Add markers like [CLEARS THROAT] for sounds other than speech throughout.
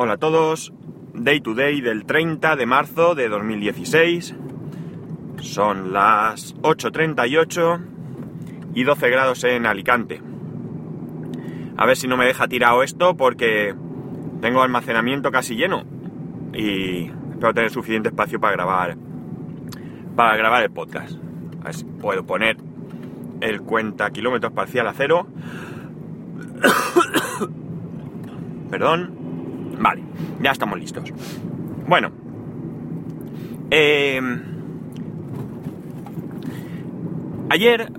Hola a todos, Day to Day del 30 de marzo de 2016. Son las 8.38 y 12 grados en Alicante. A ver si no me deja tirado esto porque tengo almacenamiento casi lleno y espero tener suficiente espacio para grabar para grabar el podcast. A ver si puedo poner el cuenta kilómetros parcial a cero. [COUGHS] Perdón. Ya estamos listos. Bueno. Eh, ayer,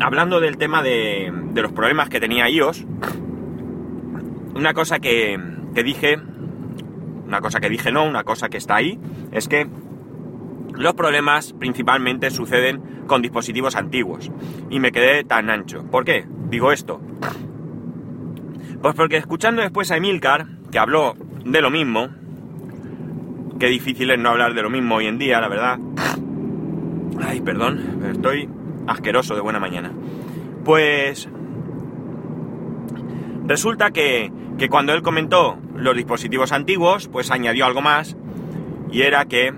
hablando del tema de, de, los problemas que tenía iOS, una cosa que, que dije, una cosa que dije no, una cosa que está ahí, es que los problemas principalmente suceden con dispositivos antiguos. Y me quedé tan ancho. ¿Por qué? Digo esto. Pues porque escuchando después a Emilcar, que habló de lo mismo, qué difícil es no hablar de lo mismo hoy en día, la verdad. Ay, perdón, estoy asqueroso de buena mañana. Pues resulta que, que cuando él comentó los dispositivos antiguos, pues añadió algo más, y era que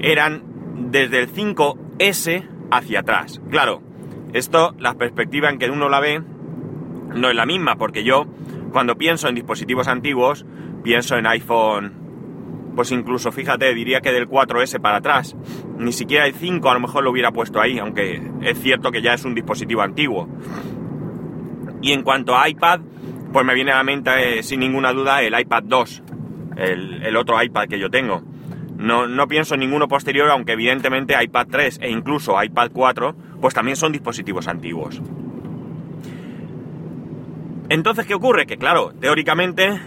eran desde el 5S hacia atrás. Claro, esto, la perspectiva en que uno la ve, no es la misma, porque yo, cuando pienso en dispositivos antiguos, pienso en iPhone, pues incluso, fíjate, diría que del 4S para atrás. Ni siquiera el 5 a lo mejor lo hubiera puesto ahí, aunque es cierto que ya es un dispositivo antiguo. Y en cuanto a iPad, pues me viene a la mente, eh, sin ninguna duda, el iPad 2, el, otro iPad que yo tengo. No, no, pienso en ninguno posterior, aunque evidentemente iPad 3 e incluso iPad 4, pues también son dispositivos antiguos. Entonces, ¿qué ocurre? Que claro, teóricamente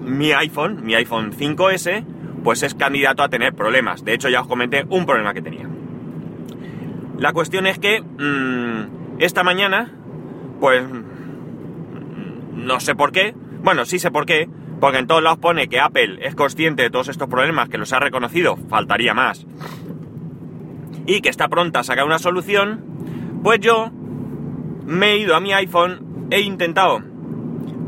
mi iPhone, mi iPhone 5S, pues es candidato a tener problemas. De hecho, ya os comenté un problema que tenía. La cuestión es que mmm, esta mañana, pues no sé por qué, bueno, sí sé por qué, porque en todos lados pone que Apple es consciente de todos estos problemas, que los ha reconocido, faltaría más, y que está pronta a sacar una solución, pues yo me he ido a mi iPhone, he intentado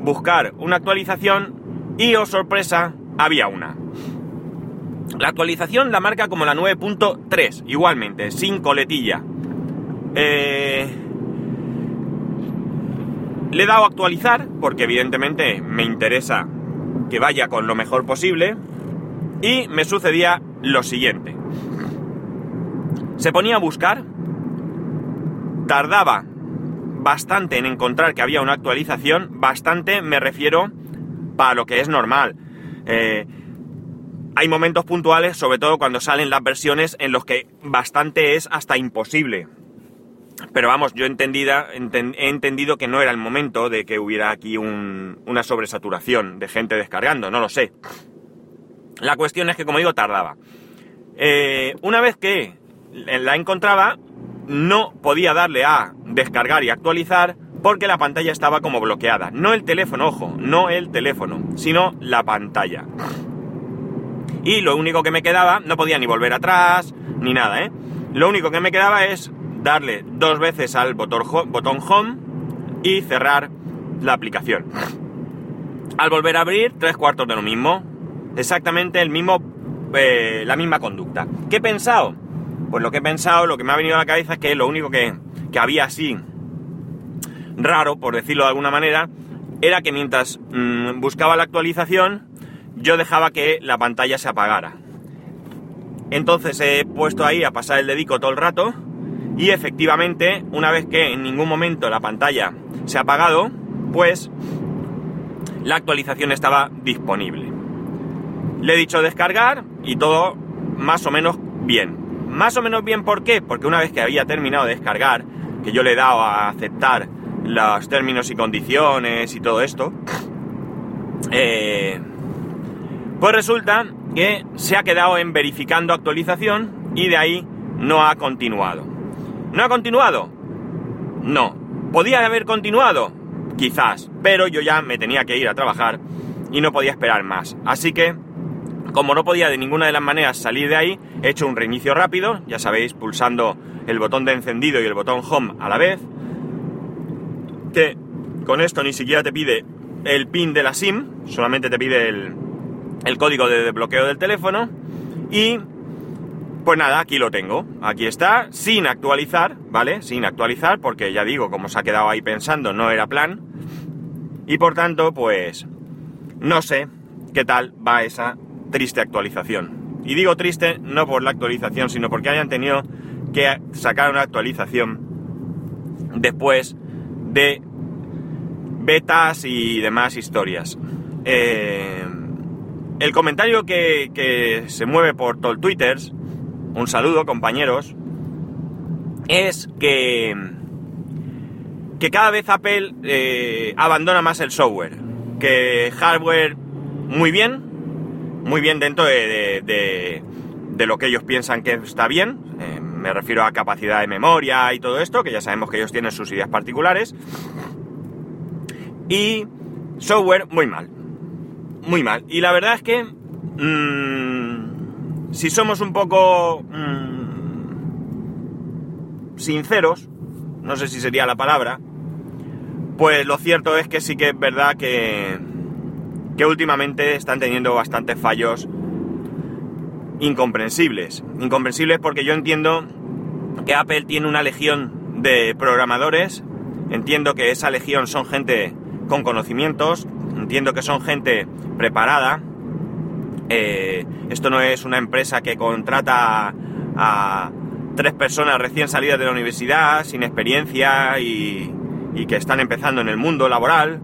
buscar una actualización y, oh sorpresa, había una. La actualización la marca como la 9.3, igualmente, sin coletilla. Eh... Le he dado a actualizar, porque evidentemente me interesa que vaya con lo mejor posible. Y me sucedía lo siguiente. Se ponía a buscar, tardaba bastante en encontrar que había una actualización, bastante me refiero para lo que es normal. Eh, hay momentos puntuales, sobre todo cuando salen las versiones, en los que bastante es hasta imposible. Pero vamos, yo entendida, enten, he entendido que no era el momento de que hubiera aquí un, una sobresaturación de gente descargando, no lo sé. La cuestión es que, como digo, tardaba. Eh, una vez que la encontraba, no podía darle a descargar y actualizar porque la pantalla estaba como bloqueada. No el teléfono, ojo, no el teléfono, sino la pantalla. Y lo único que me quedaba, no podía ni volver atrás, ni nada, ¿eh? Lo único que me quedaba es darle dos veces al botón home y cerrar la aplicación. Al volver a abrir, tres cuartos de lo mismo. Exactamente el mismo, eh, la misma conducta. ¿Qué he pensado? Pues lo que he pensado, lo que me ha venido a la cabeza es que lo único que, que había así raro, por decirlo de alguna manera, era que mientras mmm, buscaba la actualización, yo dejaba que la pantalla se apagara. Entonces he puesto ahí a pasar el dedico todo el rato y efectivamente, una vez que en ningún momento la pantalla se ha apagado, pues la actualización estaba disponible. Le he dicho descargar y todo más o menos bien. Más o menos bien, ¿por qué? Porque una vez que había terminado de descargar, que yo le he dado a aceptar los términos y condiciones y todo esto, eh, pues resulta que se ha quedado en verificando actualización y de ahí no ha continuado. ¿No ha continuado? No. ¿Podía haber continuado? Quizás, pero yo ya me tenía que ir a trabajar y no podía esperar más. Así que, como no podía de ninguna de las maneras salir de ahí, he hecho un reinicio rápido, ya sabéis, pulsando el botón de encendido y el botón home a la vez, con esto ni siquiera te pide el pin de la SIM, solamente te pide el, el código de desbloqueo del teléfono y pues nada, aquí lo tengo. Aquí está, sin actualizar, ¿vale? Sin actualizar, porque ya digo, como se ha quedado ahí pensando, no era plan. Y por tanto, pues no sé qué tal va esa triste actualización. Y digo triste no por la actualización, sino porque hayan tenido que sacar una actualización después de betas y demás historias. Eh, el comentario que, que se mueve por todo el Twitter un saludo compañeros, es que, que cada vez Apple eh, abandona más el software, que hardware muy bien, muy bien dentro de, de, lo que ellos piensan que está bien, eh, me refiero a capacidad de memoria y todo esto, que ya sabemos que ellos tienen sus ideas particulares, y software muy mal, muy mal, y la verdad es que... Mmm, si somos un poco mmm, sinceros, no sé si sería la palabra, pues lo cierto es que sí que es verdad que, que últimamente están teniendo bastantes fallos incomprensibles. Incomprensibles porque yo entiendo que Apple tiene una legión de programadores, entiendo que esa legión son gente con conocimientos, entiendo que son gente preparada, eh, esto no es una empresa que contrata a, tres personas recién salidas de la universidad, sin experiencia y, que están empezando en el mundo laboral,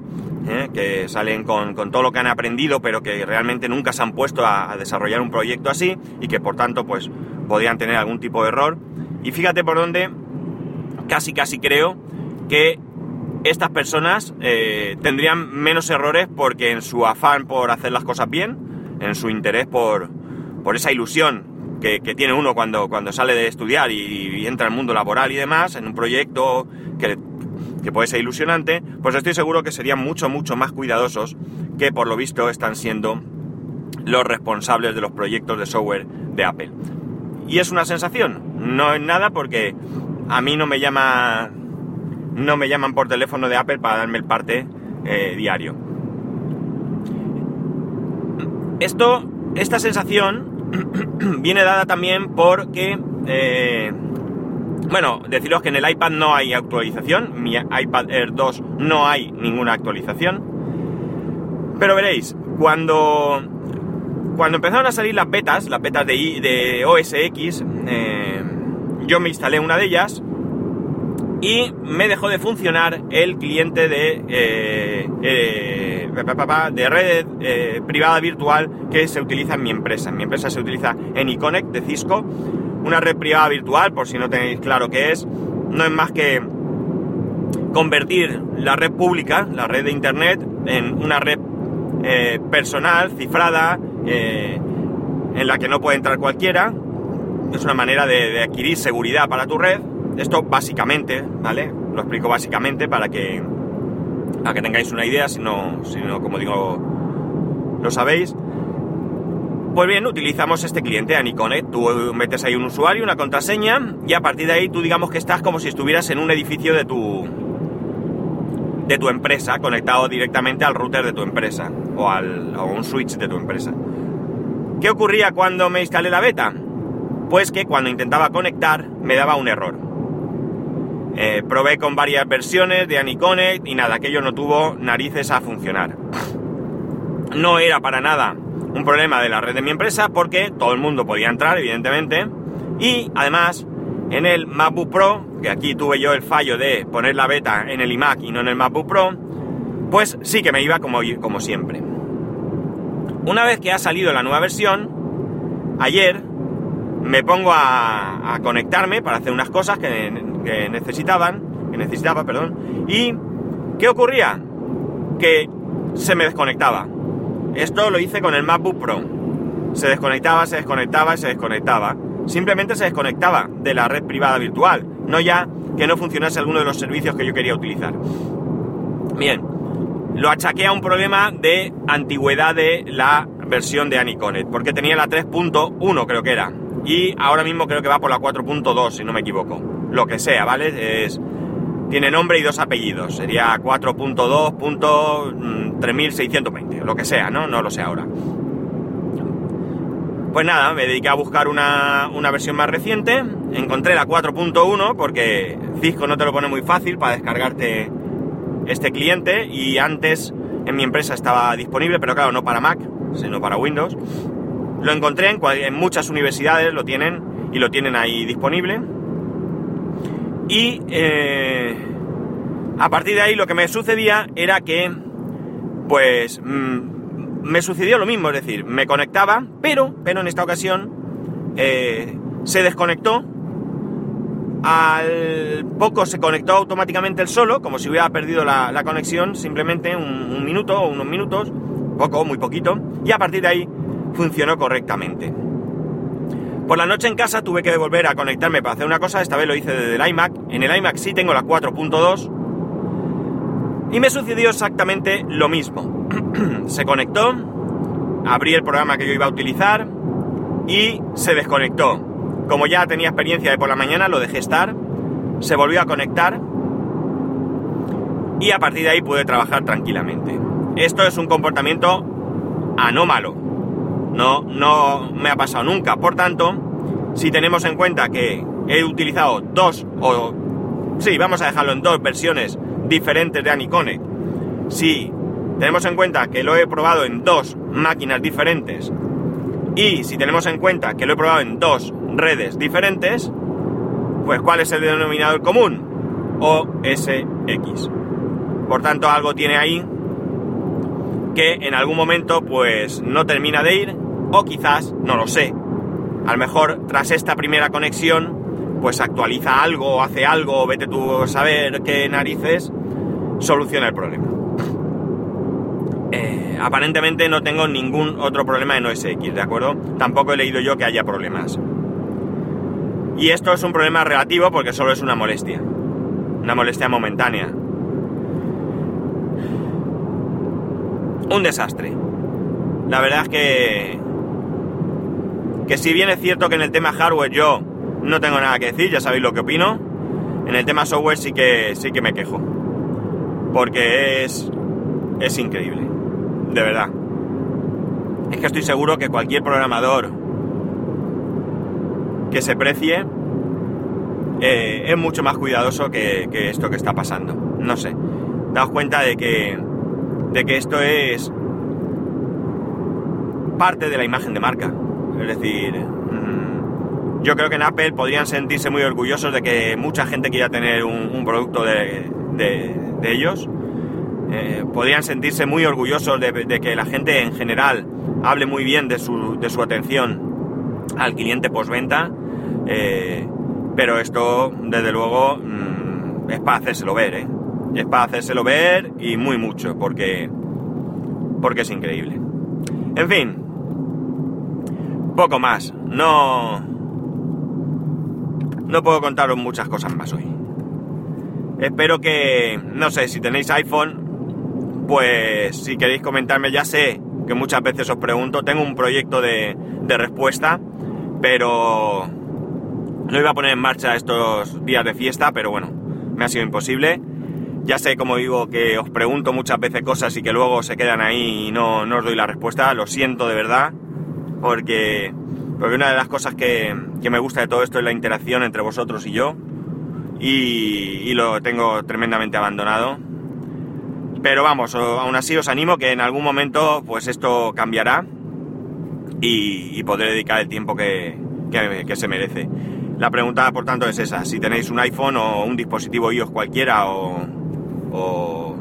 eh, que salen con, todo lo que han aprendido, pero que realmente nunca se han puesto a, desarrollar un proyecto así y que por tanto pues podrían tener algún tipo de error. Y fíjate por dónde casi casi creo que estas personas eh, tendrían menos errores porque en su afán por hacer las cosas bien, en su interés por, por esa ilusión que, tiene uno cuando, cuando sale de estudiar y, entra al mundo laboral y demás, en un proyecto que, que puede ser ilusionante, pues estoy seguro que serían mucho, mucho más cuidadosos que por lo visto están siendo los responsables de los proyectos de software de Apple. Y es una sensación, no es nada porque a mí no me llama no me llaman por teléfono de Apple para darme el parte eh, diario. Esto, esta sensación [CLEARS THROAT] viene dada también porque, eh, bueno, deciros que en el iPad no hay actualización, mi iPad Air 2 no hay ninguna actualización, pero veréis, cuando, cuando empezaron a salir las betas, las betas de, OS X, eh, yo me instalé una de ellas y me dejó de funcionar el cliente de, eh, eh, de red privada virtual que se utiliza en mi empresa. En mi empresa se utiliza en iConnect de Cisco, una red privada virtual, por si no tenéis claro qué es, no es más que convertir la red pública, la red de Internet, en una red personal, cifrada, en la que no puede entrar cualquiera. Es una manera de adquirir seguridad para tu red esto básicamente, ¿vale? Lo explico básicamente para que, para que tengáis una idea, si no, si no, como digo, lo sabéis. Pues bien, utilizamos este cliente, Aniconet. Tú metes ahí un usuario, una contraseña, y a partir de ahí tú digamos que estás como si estuvieras en un edificio de tu, de tu empresa, conectado directamente al router de tu empresa, o, al, a un switch de tu empresa. ¿Qué ocurría cuando me instalé la beta? Pues que cuando intentaba conectar me daba un error. Eh, probé con varias versiones de Aniconnect y nada, aquello no tuvo narices a funcionar. No era para nada un problema de la red de mi empresa porque todo el mundo podía entrar, evidentemente. Y además, en el MacBook Pro, que aquí tuve yo el fallo de poner la beta en el iMac y no en el MacBook Pro, pues sí que me iba como, como siempre. Una vez que ha salido la nueva versión, ayer me pongo a, conectarme para hacer unas cosas que, necesitaban, que necesitaba, perdón, y ¿qué ocurría? Que se me desconectaba. Esto lo hice con el MacBook Pro. Se desconectaba, se desconectaba y se desconectaba. Simplemente se desconectaba de la red privada virtual, no ya que no funcionase alguno de los servicios que yo quería utilizar. Bien, lo achaqué a un problema de antigüedad de la versión de Aniconet, porque tenía la 3.1 creo que era y ahora mismo creo que va por la 4.2, si no me equivoco. Lo que sea, ¿vale? Es, tiene nombre y dos apellidos. Sería 4.2.3620, lo que sea, ¿no? No lo sé ahora. Pues nada, me dediqué a buscar una, una versión más reciente. Encontré la 4.1 porque Cisco no te lo pone muy fácil para descargarte este cliente y antes en mi empresa estaba disponible, pero claro, no para Mac, sino para Windows. Lo encontré en, en muchas universidades, lo tienen y lo tienen ahí disponible. Y eh, a partir de ahí lo que me sucedía era que, pues, mm, me sucedió lo mismo, es decir, me conectaba, pero, pero en esta ocasión eh, se desconectó. Al poco se conectó automáticamente el solo, como si hubiera perdido la, conexión, simplemente un, un minuto o unos minutos, poco, muy poquito, y a partir de ahí funcionó correctamente. Por la noche en casa tuve que volver a conectarme para hacer una cosa, esta vez lo hice desde el iMac. En el iMac sí tengo la 4.2 y me sucedió exactamente lo mismo. [CLEARS THROAT] se conectó, abrí el programa que yo iba a utilizar y se desconectó. Como ya tenía experiencia de por la mañana, lo dejé estar, se volvió a conectar y a partir de ahí pude trabajar tranquilamente. Esto es un comportamiento anómalo no, no me ha pasado nunca. Por tanto, si tenemos en cuenta que he utilizado dos o... Sí, vamos a dejarlo en dos versiones diferentes de Anicone. Si tenemos en cuenta que lo he probado en dos máquinas diferentes y si tenemos en cuenta que lo he probado en dos redes diferentes, pues ¿cuál es el denominador común? OSX. Por tanto, algo tiene ahí que en algún momento pues no termina de ir o quizás, no lo sé, a lo mejor tras esta primera conexión, pues actualiza algo o hace algo, vete tú a saber qué narices, soluciona el problema. Eh, aparentemente no tengo ningún otro problema en OSX, ¿de acuerdo? Tampoco he leído yo que haya problemas. Y esto es un problema relativo porque solo es una molestia. Una molestia momentánea. Un desastre. La verdad es que que si bien es cierto que en el tema hardware yo no tengo nada que decir, ya sabéis lo que opino, en el tema software sí que, sí que me quejo. Porque es, es increíble, de verdad. Es que estoy seguro que cualquier programador que se precie eh, es mucho más cuidadoso que, que, esto que está pasando. No sé. Daos cuenta de que, de que esto es parte de la imagen de marca. Es decir, mm, yo creo que en Apple podrían sentirse muy orgullosos de que mucha gente quiera tener un, producto de, ellos. Eh, podrían sentirse muy orgullosos de, que la gente en general hable muy bien de su, atención al cliente postventa. Eh, pero esto, desde luego, mm, es para hacérselo ver, ¿eh? Es para hacérselo ver y muy mucho, porque, porque es increíble. En fin, poco más. No. No puedo contaros muchas cosas más hoy. Espero que. No sé, si tenéis iPhone, pues si queréis comentarme, ya sé que muchas veces os pregunto. Tengo un proyecto de, de respuesta, pero. No iba a poner en marcha estos días de fiesta, pero bueno, me ha sido imposible. Ya sé, como digo, que os pregunto muchas veces cosas y que luego se quedan ahí y no, no os doy la respuesta. Lo siento de verdad porque, porque una de las cosas que, me gusta de todo esto es la interacción entre vosotros y yo, y, lo tengo tremendamente abandonado. Pero vamos, aún así os animo que en algún momento pues esto cambiará y, podré dedicar el tiempo que, se merece. La pregunta, por tanto, es esa. Si tenéis un iPhone o un dispositivo iOS cualquiera o, o,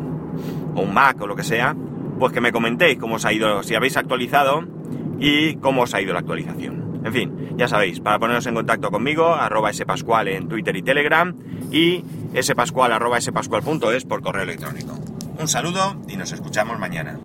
o, un Mac o lo que sea, pues que me comentéis cómo os ha ido, si habéis actualizado y cómo os ha ido la actualización. En fin, ya sabéis, para poneros en contacto conmigo, arroba spascual en Twitter y Telegram y spascual arroba spascual.es por correo electrónico. Un saludo y nos escuchamos mañana.